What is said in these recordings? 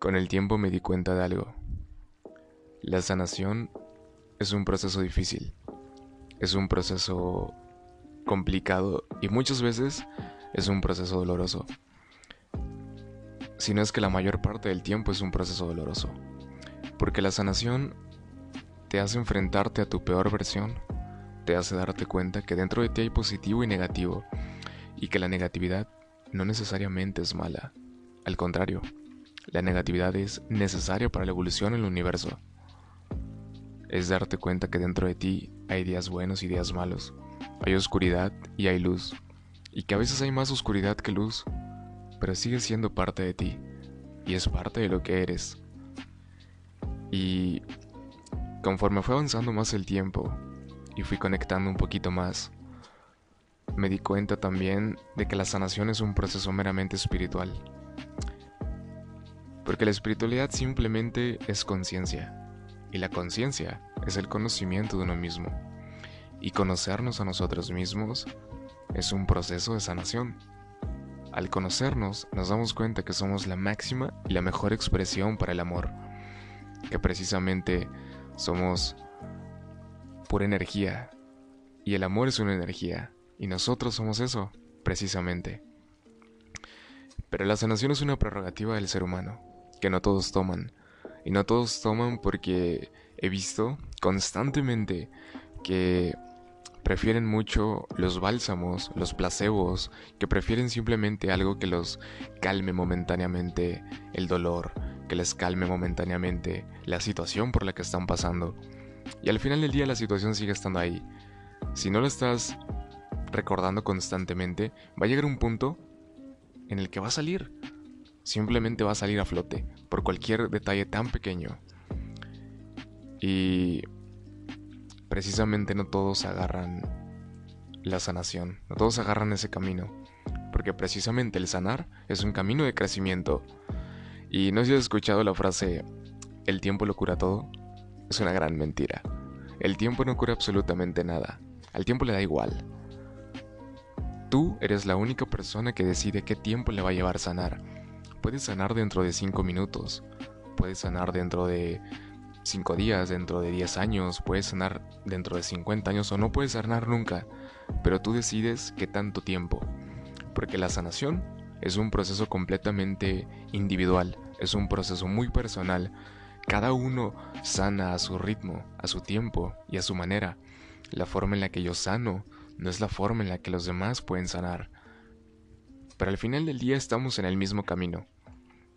Con el tiempo me di cuenta de algo. La sanación es un proceso difícil, es un proceso complicado y muchas veces es un proceso doloroso. Si no es que la mayor parte del tiempo es un proceso doloroso. Porque la sanación te hace enfrentarte a tu peor versión, te hace darte cuenta que dentro de ti hay positivo y negativo, y que la negatividad no necesariamente es mala. Al contrario, la negatividad es necesaria para la evolución en el universo. Es darte cuenta que dentro de ti hay días buenos y días malos, hay oscuridad y hay luz, y que a veces hay más oscuridad que luz, pero sigue siendo parte de ti, y es parte de lo que eres. Y conforme fue avanzando más el tiempo, y fui conectando un poquito más, me di cuenta también de que la sanación es un proceso meramente espiritual. Porque la espiritualidad simplemente es conciencia. Y la conciencia es el conocimiento de uno mismo. Y conocernos a nosotros mismos es un proceso de sanación. Al conocernos nos damos cuenta que somos la máxima y la mejor expresión para el amor. Que precisamente somos pura energía. Y el amor es una energía. Y nosotros somos eso, precisamente. Pero la sanación es una prerrogativa del ser humano que no todos toman. Y no todos toman porque he visto constantemente que prefieren mucho los bálsamos, los placebos, que prefieren simplemente algo que los calme momentáneamente el dolor, que les calme momentáneamente la situación por la que están pasando. Y al final del día la situación sigue estando ahí. Si no lo estás recordando constantemente, va a llegar un punto en el que va a salir simplemente va a salir a flote por cualquier detalle tan pequeño. Y precisamente no todos agarran la sanación, no todos agarran ese camino, porque precisamente el sanar es un camino de crecimiento. Y no sé si has escuchado la frase, el tiempo lo cura todo, es una gran mentira. El tiempo no cura absolutamente nada, al tiempo le da igual. Tú eres la única persona que decide qué tiempo le va a llevar sanar Puedes sanar dentro de 5 minutos, puedes sanar dentro de 5 días, dentro de 10 años, puedes sanar dentro de 50 años o no puedes sanar nunca, pero tú decides qué tanto tiempo. Porque la sanación es un proceso completamente individual, es un proceso muy personal. Cada uno sana a su ritmo, a su tiempo y a su manera. La forma en la que yo sano no es la forma en la que los demás pueden sanar pero al final del día estamos en el mismo camino.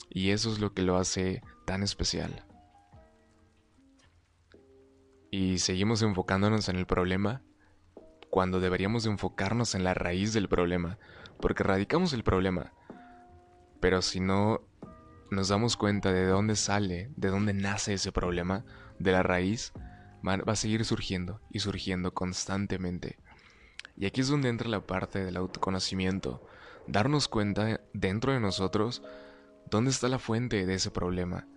Y eso es lo que lo hace tan especial. Y seguimos enfocándonos en el problema cuando deberíamos enfocarnos en la raíz del problema, porque radicamos el problema. Pero si no nos damos cuenta de dónde sale, de dónde nace ese problema, de la raíz, va a seguir surgiendo y surgiendo constantemente. Y aquí es donde entra la parte del autoconocimiento, darnos cuenta dentro de nosotros dónde está la fuente de ese problema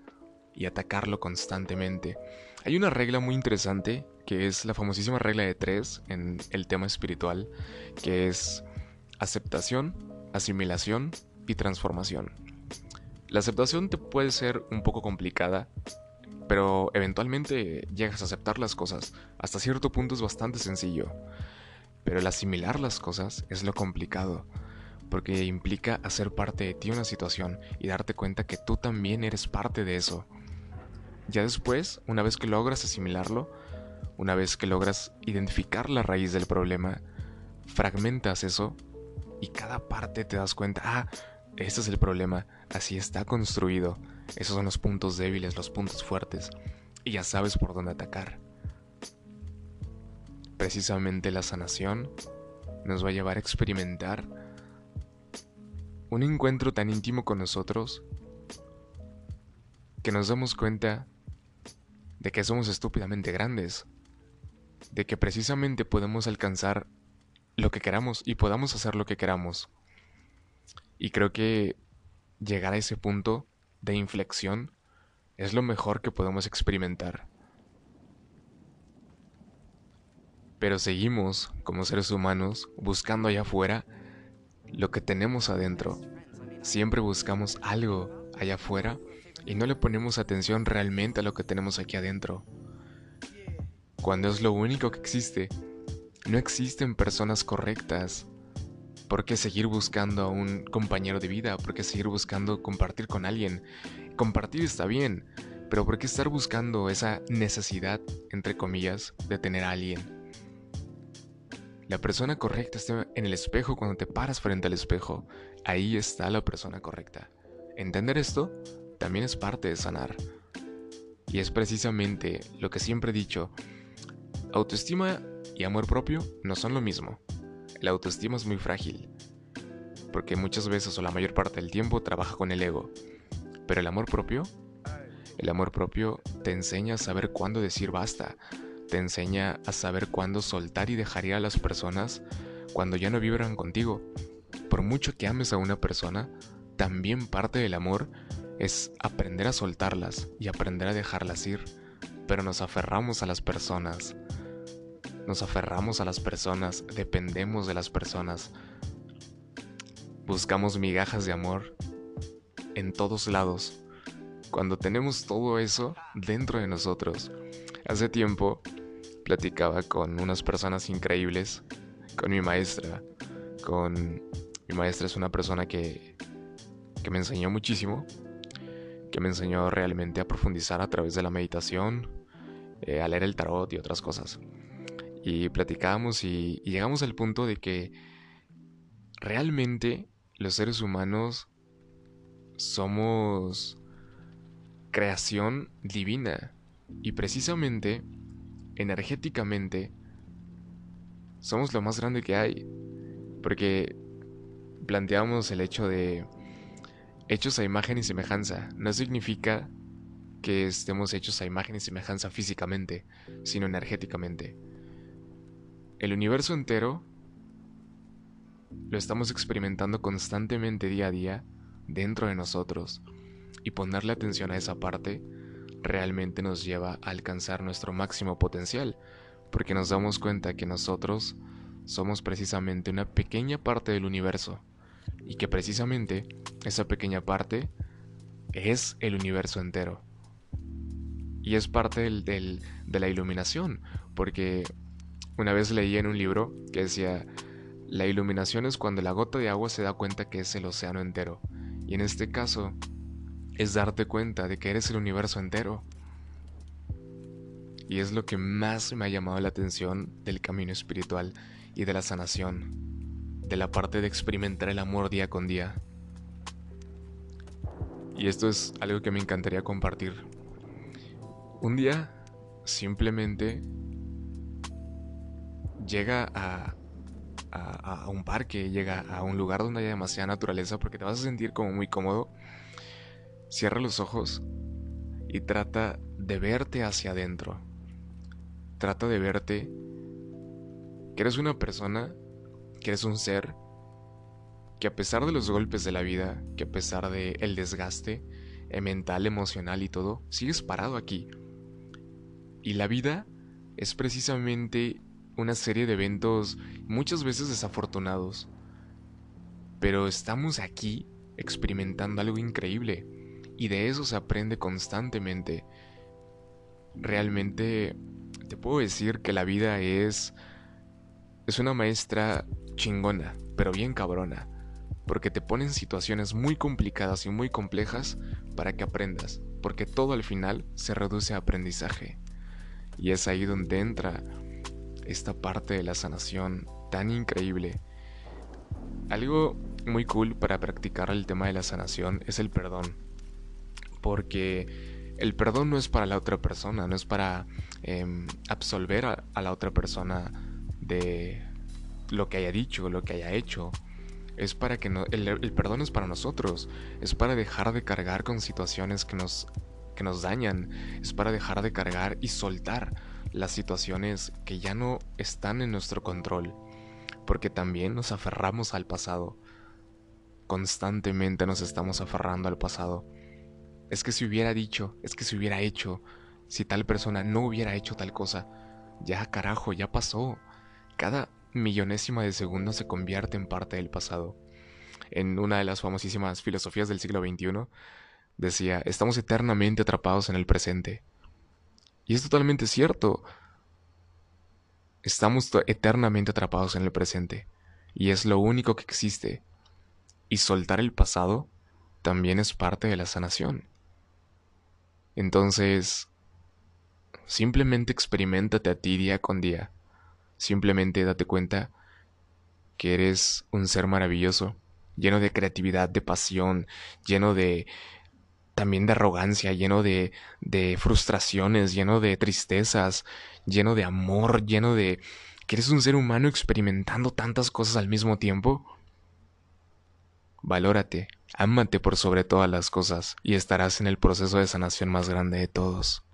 y atacarlo constantemente. Hay una regla muy interesante que es la famosísima regla de tres en el tema espiritual, que es aceptación, asimilación y transformación. La aceptación te puede ser un poco complicada, pero eventualmente llegas a aceptar las cosas. Hasta cierto punto es bastante sencillo. Pero el asimilar las cosas es lo complicado porque implica hacer parte de ti una situación y darte cuenta que tú también eres parte de eso. Ya después, una vez que logras asimilarlo, una vez que logras identificar la raíz del problema, fragmentas eso y cada parte te das cuenta, ah, este es el problema, así está construido, esos son los puntos débiles, los puntos fuertes, y ya sabes por dónde atacar. Precisamente la sanación nos va a llevar a experimentar un encuentro tan íntimo con nosotros que nos damos cuenta de que somos estúpidamente grandes, de que precisamente podemos alcanzar lo que queramos y podamos hacer lo que queramos. Y creo que llegar a ese punto de inflexión es lo mejor que podemos experimentar. Pero seguimos, como seres humanos, buscando allá afuera lo que tenemos adentro. Siempre buscamos algo allá afuera y no le ponemos atención realmente a lo que tenemos aquí adentro. Cuando es lo único que existe, no existen personas correctas. ¿Por qué seguir buscando a un compañero de vida? ¿Por qué seguir buscando compartir con alguien? Compartir está bien, pero ¿por qué estar buscando esa necesidad, entre comillas, de tener a alguien? La persona correcta está en el espejo cuando te paras frente al espejo. Ahí está la persona correcta. Entender esto también es parte de sanar. Y es precisamente lo que siempre he dicho. Autoestima y amor propio no son lo mismo. La autoestima es muy frágil. Porque muchas veces o la mayor parte del tiempo trabaja con el ego. Pero el amor propio, el amor propio te enseña a saber cuándo decir basta, te enseña a saber cuándo soltar y dejar ir a las personas cuando ya no vibran contigo. Por mucho que ames a una persona, también parte del amor es aprender a soltarlas y aprender a dejarlas ir. Pero nos aferramos a las personas. Nos aferramos a las personas, dependemos de las personas. Buscamos migajas de amor en todos lados. Cuando tenemos todo eso dentro de nosotros. Hace tiempo platicaba con unas personas increíbles, con mi maestra, con mi maestra es una persona que, que me enseñó muchísimo, que me enseñó realmente a profundizar a través de la meditación, eh, a leer el tarot y otras cosas. Y platicábamos y, y llegamos al punto de que realmente los seres humanos somos creación divina. Y precisamente energéticamente, somos lo más grande que hay. Porque planteamos el hecho de hechos a imagen y semejanza. No significa que estemos hechos a imagen y semejanza físicamente, sino energéticamente. El universo entero lo estamos experimentando constantemente día a día dentro de nosotros y ponerle atención a esa parte realmente nos lleva a alcanzar nuestro máximo potencial, porque nos damos cuenta que nosotros somos precisamente una pequeña parte del universo, y que precisamente esa pequeña parte es el universo entero. Y es parte de la iluminación, porque una vez leí en un libro que decía, la iluminación es cuando la gota de agua se da cuenta que es el océano entero. Y en este caso, es darte cuenta de que eres el universo entero. Y es lo que más me ha llamado la atención del camino espiritual y de la sanación, de la parte de experimentar el amor día con día. Y esto es algo que me encantaría compartir. Un día simplemente llega a, a, un parque, llega a un lugar donde haya demasiada naturaleza porque te vas a sentir como muy cómodo Cierra los ojos y trata de verte hacia adentro. Trata de verte que eres una persona, que eres un ser, que a pesar de los golpes de la vida, que a pesar de el desgaste eh, mental, emocional y todo, sigues parado aquí. Y la vida es precisamente una serie de eventos muchas veces desafortunados. Pero estamos aquí experimentando algo increíble y de eso se aprende constantemente. Realmente te puedo decir que la vida es es una maestra chingona, pero bien cabrona, porque te pone en situaciones muy complicadas y muy complejas para que aprendas, porque todo al final se reduce a aprendizaje. Y es ahí donde entra esta parte de la sanación tan increíble. Algo muy cool para practicar el tema de la sanación es el perdón porque el perdón no es para la otra persona, no es para em, absolver a, la otra persona de lo que haya dicho, lo que haya hecho. Es para que el, el, perdón es para nosotros, es para dejar de cargar con situaciones que nos, que nos dañan, es para dejar de cargar y soltar las situaciones que ya no están en nuestro control, porque también nos aferramos al pasado, constantemente nos estamos aferrando al pasado es que si hubiera dicho, es que si hubiera hecho, si tal persona no hubiera hecho tal cosa, ya carajo, ya pasó. Cada millonésima de segundo se convierte en parte del pasado. En una de las famosísimas filosofías del siglo XXI, decía, estamos eternamente atrapados en el presente. Y es totalmente cierto. Estamos eternamente atrapados en el presente. Y es lo único que existe. Y soltar el pasado también es parte de la sanación. Entonces, simplemente experimentate a ti día con día. Simplemente date cuenta que eres un ser maravilloso, lleno de creatividad, de pasión, lleno de también de arrogancia, lleno de, de frustraciones, lleno de tristezas, lleno de amor, lleno de que eres un ser humano experimentando tantas cosas al mismo tiempo. Valórate, ámate por sobre todas las cosas y estarás en el proceso de sanación más grande de todos.